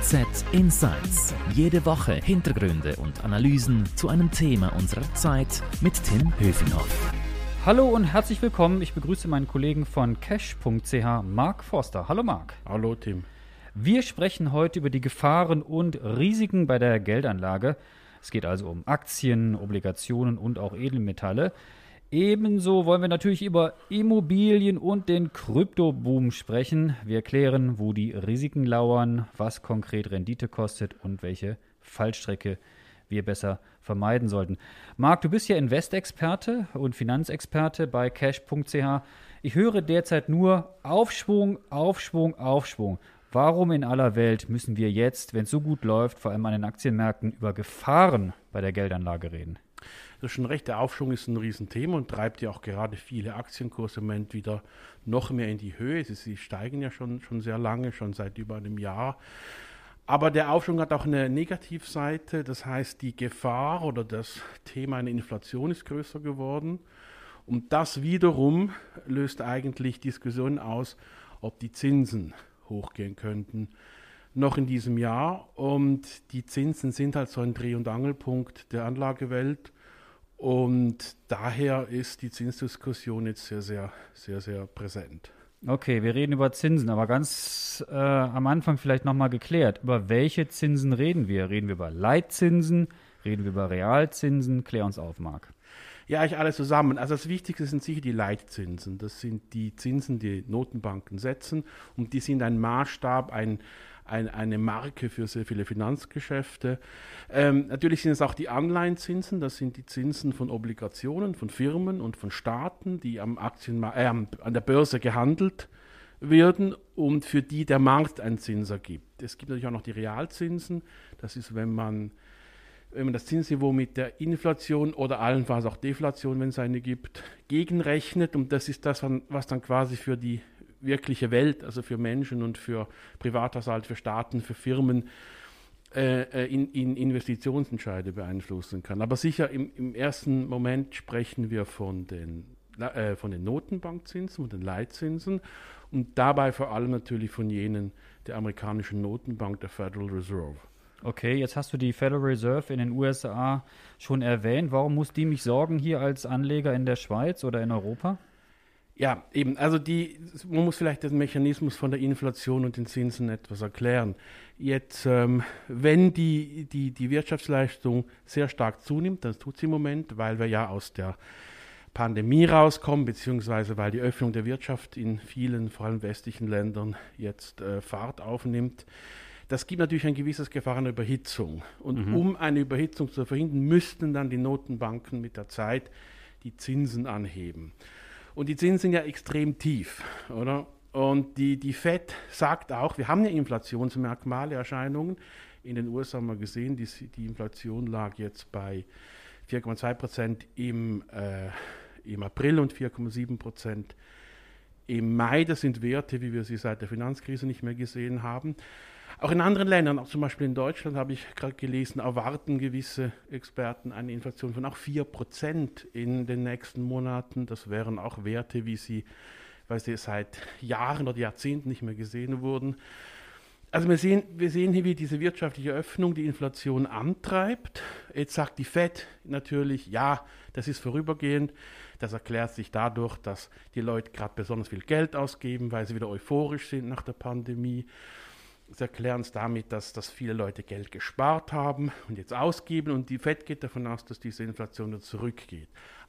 FAZ Insights. Jede Woche Hintergründe und Analysen zu einem Thema unserer Zeit mit Tim Höfinghoff. Hallo und herzlich willkommen. Ich begrüße meinen Kollegen von cash.ch, Mark Forster. Hallo Mark. Hallo Tim. Wir sprechen heute über die Gefahren und Risiken bei der Geldanlage. Es geht also um Aktien, Obligationen und auch Edelmetalle. Ebenso wollen wir natürlich über Immobilien und den Kryptoboom sprechen. Wir erklären, wo die Risiken lauern, was konkret Rendite kostet und welche Fallstrecke wir besser vermeiden sollten. Marc, du bist ja Investexperte und Finanzexperte bei cash.ch. Ich höre derzeit nur Aufschwung, Aufschwung, Aufschwung. Warum in aller Welt müssen wir jetzt, wenn es so gut läuft, vor allem an den Aktienmärkten, über Gefahren bei der Geldanlage reden? Das ist schon recht, der Aufschwung ist ein Riesenthema und treibt ja auch gerade viele Aktienkurse im Moment wieder noch mehr in die Höhe. Sie, sie steigen ja schon, schon sehr lange, schon seit über einem Jahr. Aber der Aufschwung hat auch eine Negativseite, das heißt, die Gefahr oder das Thema einer Inflation ist größer geworden. Und das wiederum löst eigentlich Diskussionen aus, ob die Zinsen hochgehen könnten noch in diesem Jahr. Und die Zinsen sind halt so ein Dreh- und Angelpunkt der Anlagewelt. Und daher ist die Zinsdiskussion jetzt sehr, sehr, sehr, sehr präsent. Okay, wir reden über Zinsen, aber ganz äh, am Anfang vielleicht nochmal geklärt. Über welche Zinsen reden wir? Reden wir über Leitzinsen? Reden wir über Realzinsen? Klär uns auf, Marc. Ja, ich alles zusammen. Also das Wichtigste sind sicher die Leitzinsen. Das sind die Zinsen, die Notenbanken setzen und die sind ein Maßstab, ein, ein, eine Marke für sehr viele Finanzgeschäfte. Ähm, natürlich sind es auch die Anleihenzinsen, das sind die Zinsen von Obligationen, von Firmen und von Staaten, die am äh, an der Börse gehandelt werden und für die der Markt einen Zins ergibt. Es gibt natürlich auch noch die Realzinsen, das ist, wenn man wenn man das Zinsniveau mit der Inflation oder allenfalls auch Deflation, wenn es eine gibt, gegenrechnet. Und das ist das, was dann quasi für die wirkliche Welt, also für Menschen und für Privathaushalt, für Staaten, für Firmen, äh, äh, in, in, Investitionsentscheide beeinflussen kann. Aber sicher im, im ersten Moment sprechen wir von den, äh, von den Notenbankzinsen, von den Leitzinsen und dabei vor allem natürlich von jenen der amerikanischen Notenbank, der Federal Reserve. Okay, jetzt hast du die Federal Reserve in den USA schon erwähnt. Warum muss die mich sorgen hier als Anleger in der Schweiz oder in Europa? Ja, eben. Also die, man muss vielleicht den Mechanismus von der Inflation und den Zinsen etwas erklären. Jetzt, ähm, wenn die, die, die Wirtschaftsleistung sehr stark zunimmt, das tut sie im Moment, weil wir ja aus der Pandemie rauskommen, beziehungsweise weil die Öffnung der Wirtschaft in vielen, vor allem westlichen Ländern jetzt äh, Fahrt aufnimmt, das gibt natürlich ein gewisses Gefahr einer Überhitzung. Und mhm. um eine Überhitzung zu verhindern, müssten dann die Notenbanken mit der Zeit die Zinsen anheben. Und die Zinsen sind ja extrem tief, oder? Und die, die FED sagt auch, wir haben ja Inflationsmerkmale, Erscheinungen. In den USA haben wir gesehen, die, die Inflation lag jetzt bei 4,2 Prozent im, äh, im April und 4,7 Prozent im Mai. Das sind Werte, wie wir sie seit der Finanzkrise nicht mehr gesehen haben. Auch in anderen Ländern, auch zum Beispiel in Deutschland, habe ich gerade gelesen, erwarten gewisse Experten eine Inflation von auch 4% in den nächsten Monaten. Das wären auch Werte, wie sie, weil sie seit Jahren oder Jahrzehnten nicht mehr gesehen wurden. Also wir sehen, wir sehen hier, wie diese wirtschaftliche Öffnung die Inflation antreibt. Jetzt sagt die Fed natürlich, ja, das ist vorübergehend. Das erklärt sich dadurch, dass die Leute gerade besonders viel Geld ausgeben, weil sie wieder euphorisch sind nach der Pandemie. Sie erklären es damit, dass, dass viele Leute Geld gespart haben und jetzt ausgeben und die FED geht davon aus, dass diese Inflation wieder zurückgeht.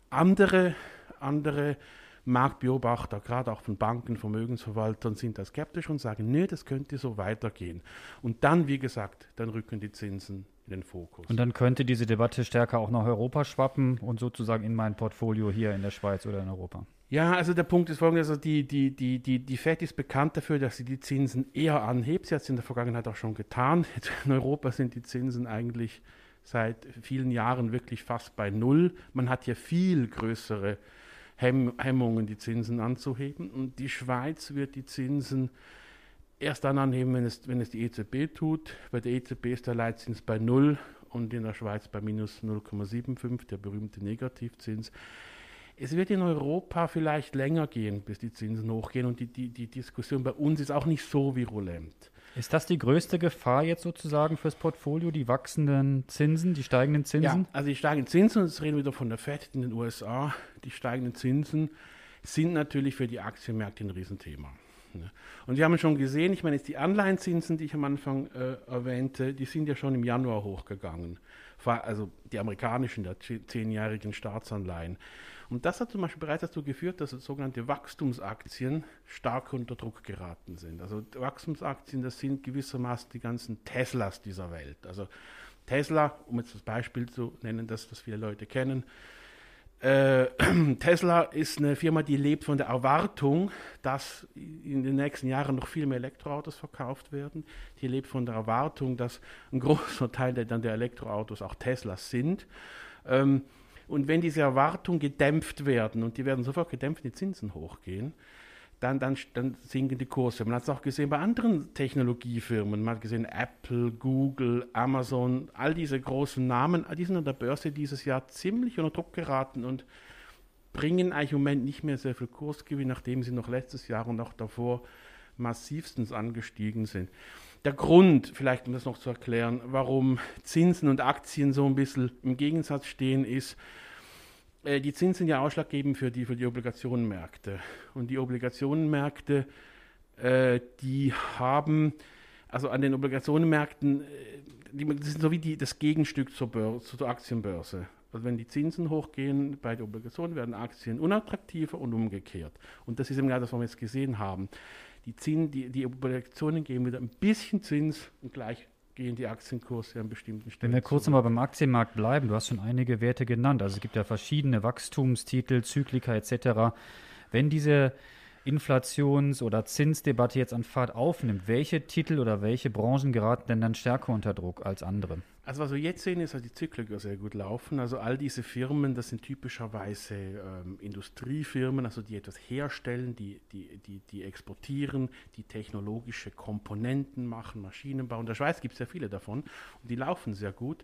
Andere, andere Marktbeobachter, gerade auch von Banken, Vermögensverwaltern, sind da skeptisch und sagen, nö, das könnte so weitergehen. Und dann, wie gesagt, dann rücken die Zinsen in den Fokus. Und dann könnte diese Debatte stärker auch nach Europa schwappen und sozusagen in mein Portfolio hier in der Schweiz oder in Europa. Ja, also der Punkt ist folgendes, also die, die, die, die, die FED ist bekannt dafür, dass sie die Zinsen eher anhebt. Sie hat es in der Vergangenheit auch schon getan. In Europa sind die Zinsen eigentlich seit vielen Jahren wirklich fast bei Null. Man hat hier viel größere Hemm Hemmungen, die Zinsen anzuheben. Und die Schweiz wird die Zinsen erst dann anheben, wenn es, wenn es die EZB tut. Bei der EZB ist der Leitzins bei Null und in der Schweiz bei minus 0,75, der berühmte Negativzins. Es wird in Europa vielleicht länger gehen, bis die Zinsen hochgehen und die, die, die Diskussion bei uns ist auch nicht so virulent. Ist das die größte Gefahr jetzt sozusagen fürs Portfolio, die wachsenden Zinsen, die steigenden Zinsen? Ja, also die steigenden Zinsen, jetzt reden wir wieder von der FED in den USA, die steigenden Zinsen sind natürlich für die Aktienmärkte ein Riesenthema. Ne? Und wir haben schon gesehen, ich meine, jetzt die Anleihenzinsen, die ich am Anfang äh, erwähnte, die sind ja schon im Januar hochgegangen. Also die amerikanischen, der zehnjährigen Staatsanleihen. Und das hat zum Beispiel bereits dazu geführt, dass sogenannte Wachstumsaktien stark unter Druck geraten sind. Also Wachstumsaktien, das sind gewissermaßen die ganzen Teslas dieser Welt. Also Tesla, um jetzt das Beispiel zu nennen, das, das viele Leute kennen, äh, Tesla ist eine Firma, die lebt von der Erwartung, dass in den nächsten Jahren noch viel mehr Elektroautos verkauft werden. Die lebt von der Erwartung, dass ein großer Teil der, dann der Elektroautos auch Teslas sind. Ähm, und wenn diese Erwartungen gedämpft werden, und die werden sofort gedämpft, die Zinsen hochgehen, dann, dann, dann sinken die Kurse. Man hat es auch gesehen bei anderen Technologiefirmen. Man hat gesehen, Apple, Google, Amazon, all diese großen Namen, die sind an der Börse dieses Jahr ziemlich unter Druck geraten und bringen eigentlich im Moment nicht mehr sehr viel Kursgewinn, nachdem sie noch letztes Jahr und auch davor massivstens angestiegen sind. Der Grund, vielleicht um das noch zu erklären, warum Zinsen und Aktien so ein bisschen im Gegensatz stehen, ist, äh, die Zinsen sind ja ausschlaggebend für die, für die Obligationenmärkte. Und die Obligationenmärkte, äh, die haben, also an den Obligationenmärkten, äh, die, das sind so wie die, das Gegenstück zur, Börse, zur Aktienbörse. Also wenn die Zinsen hochgehen bei den Obligationen, werden Aktien unattraktiver und umgekehrt. Und das ist eben genau das, was wir jetzt gesehen haben. Die, Zins, die, die Obligationen geben wieder ein bisschen Zins und gleich gehen die Aktienkurse an bestimmten Stellen. Wenn wir kurz nochmal beim Aktienmarkt bleiben, du hast schon einige Werte genannt. Also es gibt ja verschiedene Wachstumstitel, Zyklika etc. Wenn diese Inflations- oder Zinsdebatte jetzt an Fahrt aufnimmt, welche Titel oder welche Branchen geraten denn dann stärker unter Druck als andere? Also was wir jetzt sehen, ist, dass die Zykliker sehr gut laufen. Also all diese Firmen, das sind typischerweise ähm, Industriefirmen, also die etwas herstellen, die, die, die, die exportieren, die technologische Komponenten machen, Maschinenbau. In der Schweiz gibt es sehr viele davon und die laufen sehr gut.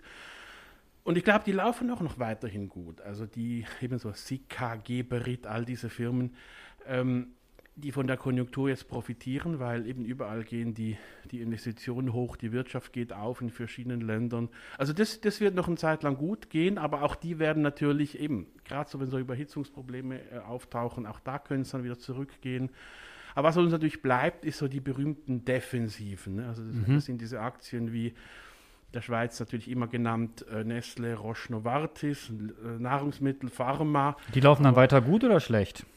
Und ich glaube, die laufen auch noch weiterhin gut. Also die eben so Sika, Geberit, all diese Firmen. Ähm, die von der Konjunktur jetzt profitieren, weil eben überall gehen die, die Investitionen hoch, die Wirtschaft geht auf in verschiedenen Ländern. Also das, das wird noch eine Zeit lang gut gehen, aber auch die werden natürlich eben, gerade so wenn so Überhitzungsprobleme äh, auftauchen, auch da können es dann wieder zurückgehen. Aber was uns natürlich bleibt, ist so die berühmten Defensiven. Ne? Also das, mhm. das, sind diese Aktien wie der Schweiz natürlich immer genannt äh, Nestle, Roche Novartis, äh, Nahrungsmittel, Pharma. Die laufen dann weiter gut oder schlecht?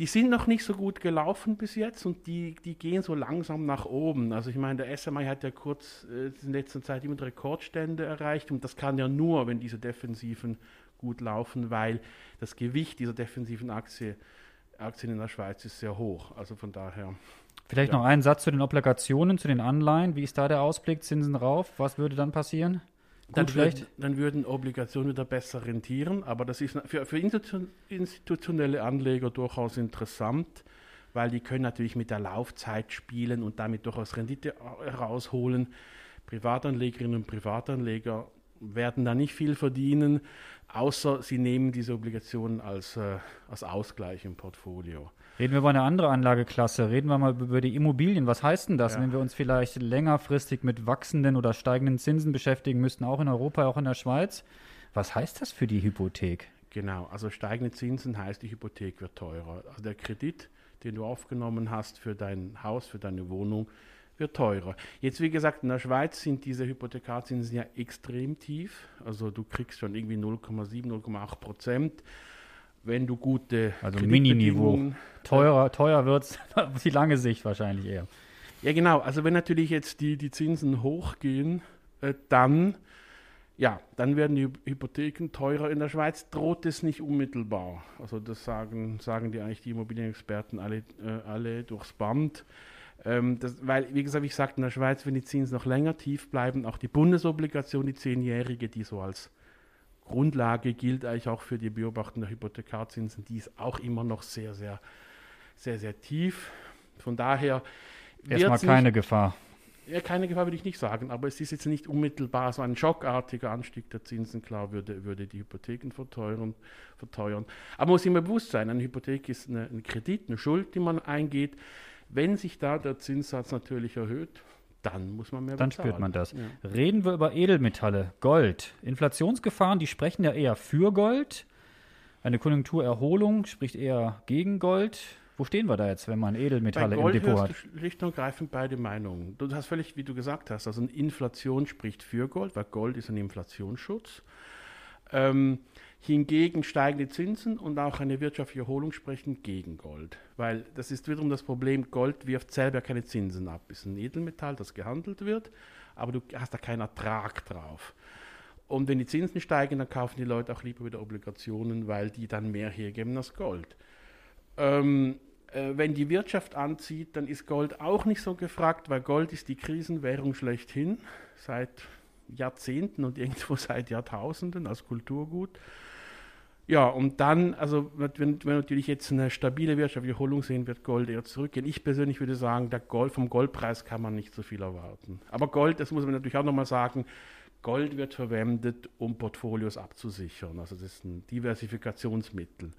Die sind noch nicht so gut gelaufen bis jetzt und die, die gehen so langsam nach oben. Also ich meine, der SMI hat ja kurz äh, in letzter Zeit immer Rekordstände erreicht und das kann ja nur, wenn diese Defensiven gut laufen, weil das Gewicht dieser defensiven Aktie, Aktien in der Schweiz ist sehr hoch. Also von daher. Vielleicht ja. noch einen Satz zu den Obligationen, zu den Anleihen. Wie ist da der Ausblick? Zinsen rauf? Was würde dann passieren? Dann, würden, dann würden Obligationen wieder besser rentieren, aber das ist für, für institutionelle Anleger durchaus interessant, weil die können natürlich mit der Laufzeit spielen und damit durchaus Rendite herausholen. Privatanlegerinnen und Privatanleger werden da nicht viel verdienen, außer sie nehmen diese Obligationen als, äh, als Ausgleich im Portfolio. Reden wir über eine andere Anlageklasse. Reden wir mal über die Immobilien. Was heißt denn das, ja. wenn wir uns vielleicht längerfristig mit wachsenden oder steigenden Zinsen beschäftigen müssten, auch in Europa, auch in der Schweiz? Was heißt das für die Hypothek? Genau, also steigende Zinsen heißt, die Hypothek wird teurer. Also der Kredit, den du aufgenommen hast für dein Haus, für deine Wohnung, wird teurer. Jetzt, wie gesagt, in der Schweiz sind diese Hypothekarzinsen ja extrem tief. Also du kriegst schon irgendwie 0,7, 0,8 Prozent wenn du gute also Mini-Niveau. Teurer, teuer wird auf die lange Sicht wahrscheinlich eher. Ja, genau. Also wenn natürlich jetzt die, die Zinsen hochgehen, äh, dann, ja, dann werden die Hypotheken teurer. In der Schweiz droht es nicht unmittelbar. Also das sagen, sagen die eigentlich die Immobilienexperten alle, äh, alle durchs Band. Ähm, das, weil, wie gesagt, ich sagte, in der Schweiz, wenn die Zinsen noch länger tief bleiben, auch die Bundesobligation, die zehnjährige, die so als Grundlage gilt eigentlich auch für die Beobachtung der Hypothekarzinsen. Die ist auch immer noch sehr, sehr, sehr, sehr tief. Von daher. Erstmal keine nicht, Gefahr. Ja, keine Gefahr würde ich nicht sagen, aber es ist jetzt nicht unmittelbar so ein schockartiger Anstieg der Zinsen. Klar würde, würde die Hypotheken verteuern, verteuern. Aber man muss immer bewusst sein, eine Hypothek ist eine, ein Kredit, eine Schuld, die man eingeht. Wenn sich da der Zinssatz natürlich erhöht, dann muss man mehr Dann bezahlen. spürt man das. Ja. Reden wir über Edelmetalle, Gold. Inflationsgefahren, die sprechen ja eher für Gold. Eine Konjunkturerholung spricht eher gegen Gold. Wo stehen wir da jetzt, wenn man Bei Edelmetalle im Gold Depot hörst hat? schlicht und ergreifend beide Meinungen. Du hast völlig, wie du gesagt hast, also Inflation spricht für Gold, weil Gold ist ein Inflationsschutz. Ähm, hingegen steigende Zinsen und auch eine wirtschaftliche Erholung sprechen gegen Gold. Weil das ist wiederum das Problem, Gold wirft selber keine Zinsen ab. Es ist ein Edelmetall, das gehandelt wird, aber du hast da keinen Ertrag drauf. Und wenn die Zinsen steigen, dann kaufen die Leute auch lieber wieder Obligationen, weil die dann mehr hergeben als Gold. Ähm, äh, wenn die Wirtschaft anzieht, dann ist Gold auch nicht so gefragt, weil Gold ist die Krisenwährung schlechthin seit Jahrzehnten und irgendwo seit Jahrtausenden als Kulturgut. Ja, und dann, also wenn, wenn natürlich jetzt eine stabile wirtschaftliche Erholung sehen, wird Gold eher zurückgehen. Ich persönlich würde sagen, der Gold, vom Goldpreis kann man nicht so viel erwarten. Aber Gold, das muss man natürlich auch nochmal sagen, Gold wird verwendet, um Portfolios abzusichern. Also das ist ein Diversifikationsmittel.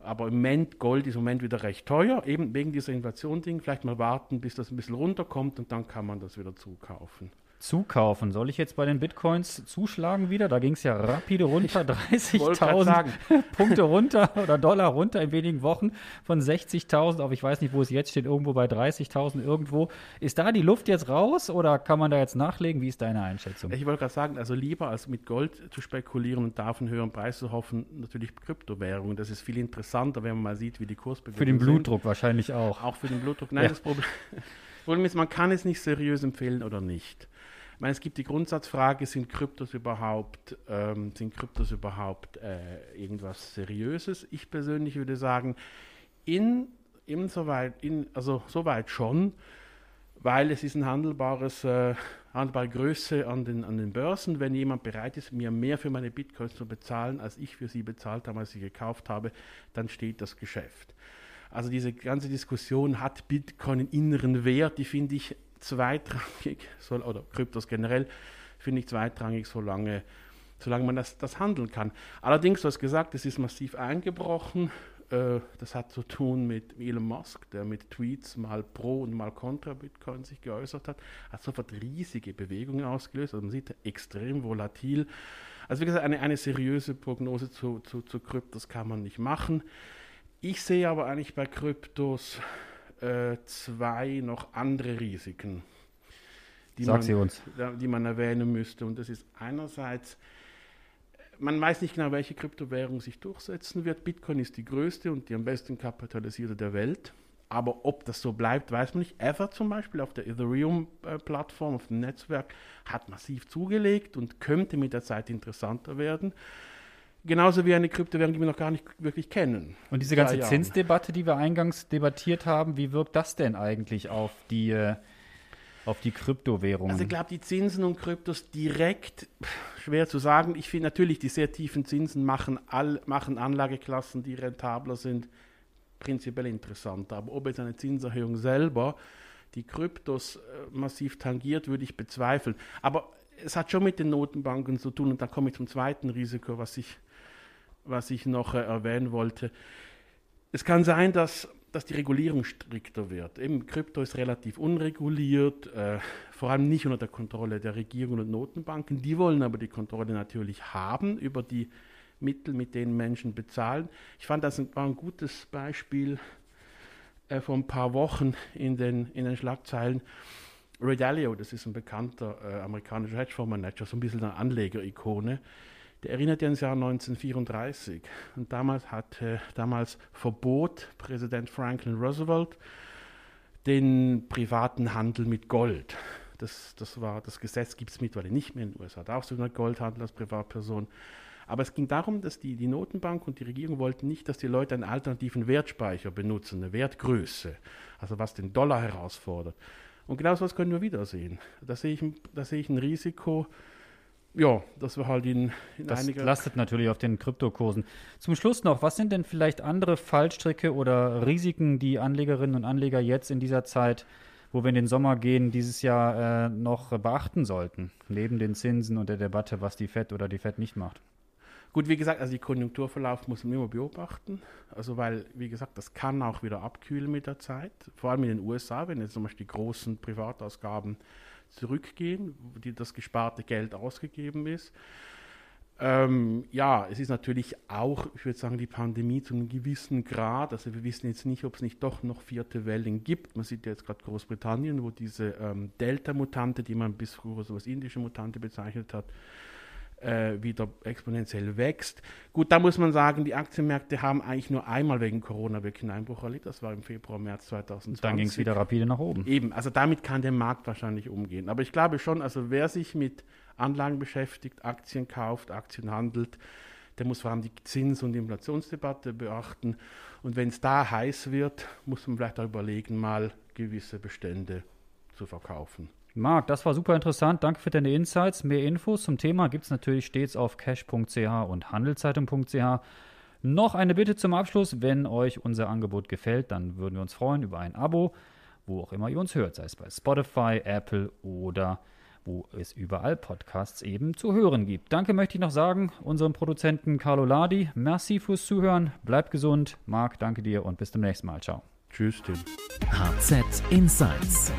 Aber im Moment, Gold ist im Moment wieder recht teuer, eben wegen dieser Inflation-Ding. Vielleicht mal warten, bis das ein bisschen runterkommt und dann kann man das wieder zukaufen. Zukaufen. Soll ich jetzt bei den Bitcoins zuschlagen wieder? Da ging es ja rapide runter, wollte grad 30.000 sagen. Punkte runter oder Dollar runter in wenigen Wochen von 60.000 auf, ich weiß nicht, wo es jetzt steht, irgendwo bei 30.000 irgendwo. Ist da die Luft jetzt raus oder kann man da jetzt nachlegen? Wie ist deine Einschätzung? Ich wollte gerade sagen, also lieber als mit Gold zu spekulieren und da auf einen höheren Preis zu hoffen, natürlich Kryptowährungen. Das ist viel interessanter, wenn man mal sieht, wie die Kursbewegungen Für den sind. Blutdruck wahrscheinlich auch. Auch für den Blutdruck. Nein, Ja. das Problem, das Problem ist, man kann es nicht seriös empfehlen oder nicht. Meine, es gibt die Grundsatzfrage, sind Kryptos überhaupt, ähm, sind Kryptos überhaupt äh, irgendwas Seriöses? Ich persönlich würde sagen, in, insoweit, in, also soweit schon, weil es ist ein handelbares, äh, handelbare Größe an den, an den Börsen. Wenn jemand bereit ist, mir mehr für meine Bitcoins zu bezahlen, als ich für sie bezahlt habe, als ich sie gekauft habe, dann steht das Geschäft. Also diese ganze Diskussion, hat Bitcoin einen inneren Wert, die finde ich zweitrangig, so, oder Kryptos generell, finde ich zweitrangig, solange, solange man das, das handeln kann. Allerdings, du hast gesagt, es ist massiv eingebrochen. Äh, Das hat zu tun mit Elon Musk, der mit Tweets mal pro und mal contra Bitcoin sich geäußert hat, hat sofort riesige Bewegungen ausgelöst. Also man sieht extrem volatil. Also wie gesagt, eine, eine seriöse Prognose zu, zu, zu Kryptos kann man nicht machen. Ich sehe aber eigentlich bei Kryptos äh, zwei noch andere Risiken, die Sag man, uns. die man erwähnen müsste. Und das ist einerseits, man weiß nicht genau, welche Kryptowährung sich durchsetzen wird. Bitcoin ist die größte und die am besten kapitalisierte der Welt. Aber ob das so bleibt, weiß man nicht. Ether zum Beispiel auf der Ethereum-Plattform, auf dem Netzwerk, hat massiv zugelegt und könnte mit der Zeit interessanter werden. Genauso wie eine Kryptowährung, die wir noch gar nicht wirklich kennen. Und diese ganze. Zinsdebatte, die wir eingangs debattiert haben, wie wirkt das denn eigentlich auf die, äh, auf die Kryptowährungen? Also ich glaube, die Zinsen und Kryptos direkt schwer zu sagen. Ich finde natürlich, die sehr tiefen Zinsen machen, all, machen Anlageklassen, die rentabler sind, prinzipiell interessanter. Aber ob jetzt eine Zinserhöhung selber die Kryptos äh, massiv tangiert, würde ich bezweifeln. Aber es hat schon mit den Notenbanken zu tun und da komme ich zum zweiten Risiko, was ich, was ich noch äh, erwähnen wollte. Es kann sein, dass, dass die Regulierung strikter wird. Eben Krypto ist relativ unreguliert, äh, vor allem nicht unter der Kontrolle der Regierung und Notenbanken. Die wollen aber die Kontrolle natürlich haben über die Mittel, mit denen Menschen bezahlen. Ich fand das war ein gutes Beispiel äh, vor ein paar Wochen in den, in den Schlagzeilen. Ray Dalio, das ist ein bekannter äh, amerikanischer Hedgefondsmanager, so ein bisschen eine Anleger-Ikone. Der erinnert ja ans Jahr 1934. Und damals hat damals verbot Präsident Franklin Roosevelt den privaten Handel mit Gold. Das, das war das Gesetz gibt es mittlerweile nicht mehr in den USA. Darfst du nicht Goldhandel als Privatperson. Aber es ging darum, dass die, die Notenbank und die Regierung wollten nicht, dass die Leute einen alternativen Wertspeicher benutzen, eine Wertgröße, also was den Dollar herausfordert. Und genau so was können wir wiedersehen. Da sehe ich, da sehe ich ein Risiko, ja, dass wir halt in, in Das einiger lastet natürlich auf den Kryptokursen. Zum Schluss noch, was sind denn vielleicht andere Fallstricke oder Risiken, die Anlegerinnen und Anleger jetzt in dieser Zeit, wo wir in den Sommer gehen, dieses Jahr äh, noch beachten sollten? Neben den Zinsen und der Debatte, was die FED oder die FED nicht macht. Gut, wie gesagt, also die Konjunkturverlauf muss man immer beobachten. Also weil, wie gesagt, das kann auch wieder abkühlen mit der Zeit. Vor allem in den USA, wenn jetzt zum Beispiel die großen Privatausgaben zurückgehen, die das gesparte Geld ausgegeben ist. Ähm, ja, es ist natürlich auch, ich würde sagen, die Pandemie zu einem gewissen Grad. Also wir wissen jetzt nicht, ob es nicht doch noch vierte Wellen gibt. Man sieht ja jetzt gerade Großbritannien, wo diese ähm, Delta-Mutante, die man bis früher so als indische Mutante bezeichnet hat, äh, wieder exponentiell wächst. Gut, da muss man sagen, die Aktienmärkte haben eigentlich nur einmal wegen Corona wirklich einen Einbruch erlebt. Das war im Februar, März 2020. Dann ging es wieder rapide nach oben. Eben, also damit kann der Markt wahrscheinlich umgehen. Aber ich glaube schon, also wer sich mit Anlagen beschäftigt, Aktien kauft, Aktien handelt, der muss vor allem die Zins- und Inflationsdebatte beachten. Und wenn es da heiß wird, muss man vielleicht auch überlegen, mal gewisse Bestände zu verkaufen. Marc, das war super interessant. Danke für deine Insights. Mehr Infos zum Thema gibt es natürlich stets auf cash.ch und handelszeitung.ch. Noch eine Bitte zum Abschluss. Wenn euch unser Angebot gefällt, dann würden wir uns freuen über ein Abo, wo auch immer ihr uns hört, sei es bei Spotify, Apple oder wo es überall Podcasts eben zu hören gibt. Danke möchte ich noch sagen unserem Produzenten Carlo Ladi. Merci fürs Zuhören. Bleibt gesund. Marc, danke dir und bis zum nächsten Mal. Ciao. Tschüss, Tim. HZ Insights